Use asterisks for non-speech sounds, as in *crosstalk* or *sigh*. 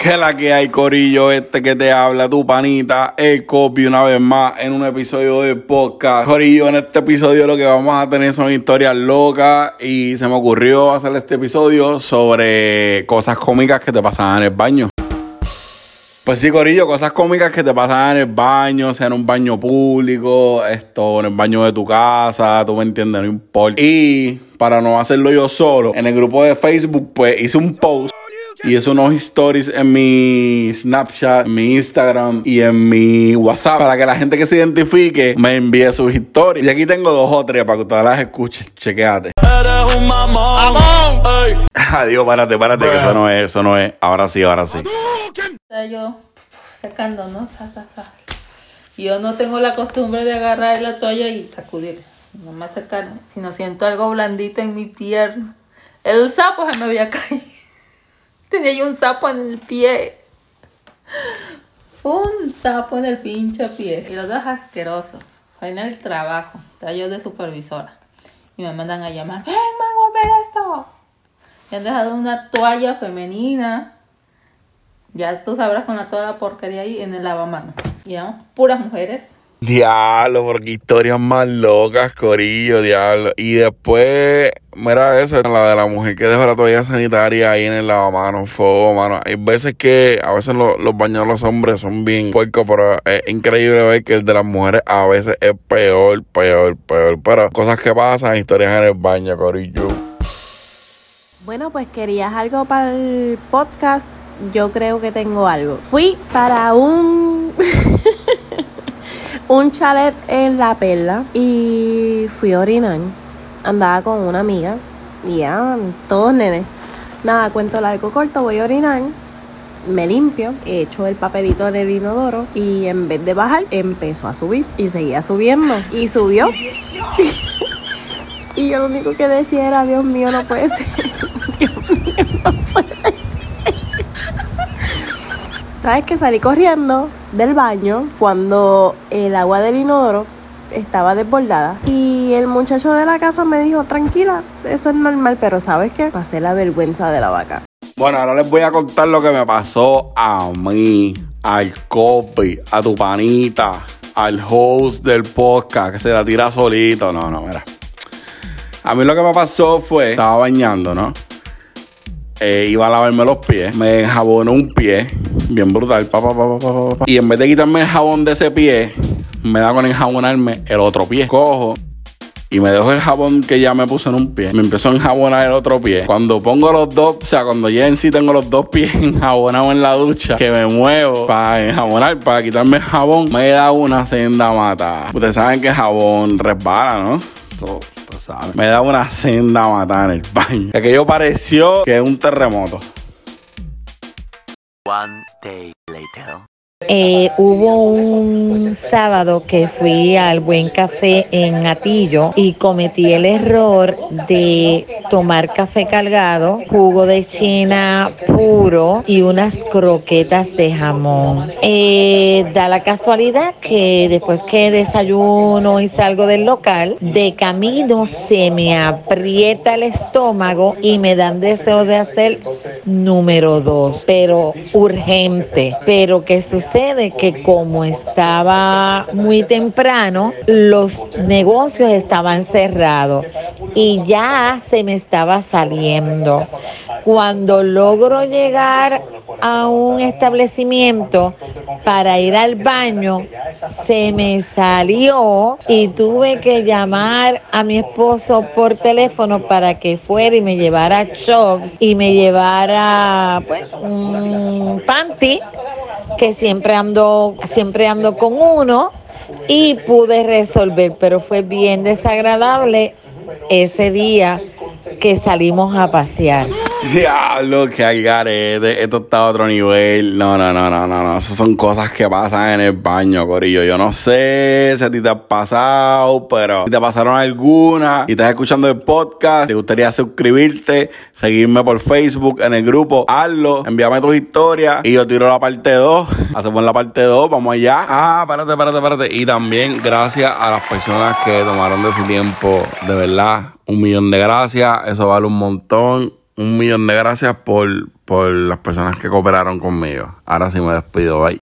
Que la que hay, Corillo, este que te habla, tu panita, el copy, una vez más en un episodio de podcast. Corillo, en este episodio lo que vamos a tener son historias locas y se me ocurrió hacer este episodio sobre cosas cómicas que te pasaban en el baño. Pues sí, Corillo, cosas cómicas que te pasan en el baño, sea en un baño público, esto, en el baño de tu casa, tú me entiendes, no importa. Y para no hacerlo yo solo, en el grupo de Facebook, pues hice un post y hice unos stories en mi Snapchat, en mi Instagram y en mi WhatsApp para que la gente que se identifique me envíe sus historias. Y aquí tengo dos o tres para que ustedes las escuchen. Chequeate. Eres un mamón. Adiós, párate, párate, que eso no es, eso no es. Ahora sí, ahora sí. Yo secando, ¿no? Yo no tengo la costumbre de agarrar la toalla y sacudir, nomás secarme, sino siento algo blandito en mi pierna. El sapo se me había caído. Tenía yo un sapo en el pie. Un sapo en el pinche pie. Y los dos asquerosos. Fue en el trabajo. Estaba yo de supervisora. Y me mandan a llamar. ¡Ven, Mago, a ver esto! Me han dejado una toalla femenina. Ya tú sabrás con la toda la porquería ahí en el lavamanos. Y puras mujeres. Diablo, porque historias más locas, Corillo, diablo. Y después, mira eso, la de la mujer que dejó la toalla sanitaria ahí en el lavamanos, fuego, mano. Hay veces que, a veces lo- los baños de los hombres son bien puercos, pero es increíble ver que el de las mujeres a veces es peor, peor, peor. Pero cosas que pasan, historias en el baño, Corillo. Bueno, pues querías algo para el podcast. Yo creo que tengo algo. Fui para un un chalet en La Perla y fui a orinar. Andaba con una amiga y ya, todos nenes. Nada, cuento largo corto, voy a orinar. Me limpio, echo el papelito en el inodoro y en vez de bajar, empezó a subir y seguía subiendo. Y subió. *laughs* Y yo lo único que decía era, Dios mío, no puede ser. *laughs* Dios mío, no puede ser. ¿Sabes que salí corriendo del baño cuando el agua del inodoro estaba desbordada? Y el muchacho de la casa me dijo, tranquila, eso es normal, pero ¿sabes qué? Pasé la vergüenza de la vaca. Bueno, ahora les voy a contar lo que me pasó a mí, al copy, a tu panita, al host del podcast que se la tira solito. No, no, mira. A mí lo que me pasó fue, estaba bañando, ¿no? Eh, iba a lavarme los pies, me enjabonó un pie, bien brutal, pa, pa, pa, y en vez de quitarme el jabón de ese pie, me da con enjabonarme el otro pie. Cojo y me dejo el jabón que ya me puse en un pie. Me empezó a enjabonar el otro pie. Cuando pongo los dos, o sea, cuando ya en sí tengo los dos pies *laughs* enjabonados en la ducha, que me muevo para enjabonar, para quitarme el jabón, me da una senda mata. Ustedes saben que el jabón resbala, ¿no? Todo, saben. Me da una senda mata en el baño. Aquello pareció que es un terremoto. One day later. Eh, hubo un sábado que fui al Buen Café en Atillo y cometí el error de tomar café cargado, jugo de china puro y unas croquetas de jamón. Eh, da la casualidad que después que desayuno y salgo del local, de camino se me aprieta el estómago y me dan deseo de hacer número dos, pero urgente. Pero ¿qué sucede? Que como estaba muy temprano, los negocios estaban cerrados y ya se me estaba saliendo. Cuando logro llegar a un establecimiento para ir al baño, se me salió y tuve que llamar a mi esposo por teléfono para que fuera y me llevara Chops y me llevara pues un panty que siempre ando siempre ando con uno y pude resolver, pero fue bien desagradable ese día que salimos a pasear. Diablo, que hay garete. Esto está a otro nivel. No, no, no, no, no, no. Esas son cosas que pasan en el baño, Corillo. Yo no sé si a ti te ha pasado, pero si te pasaron algunas y estás escuchando el podcast, te gustaría suscribirte, seguirme por Facebook en el grupo, hazlo, envíame tus historias y yo tiro la parte 2. *laughs* Hacemos la parte 2, vamos allá. Ah, espérate, espérate, espérate. Y también gracias a las personas que tomaron de su tiempo, de verdad, un millón de gracias. Eso vale un montón un millón de gracias por, por las personas que cooperaron conmigo. Ahora sí me despido, bye.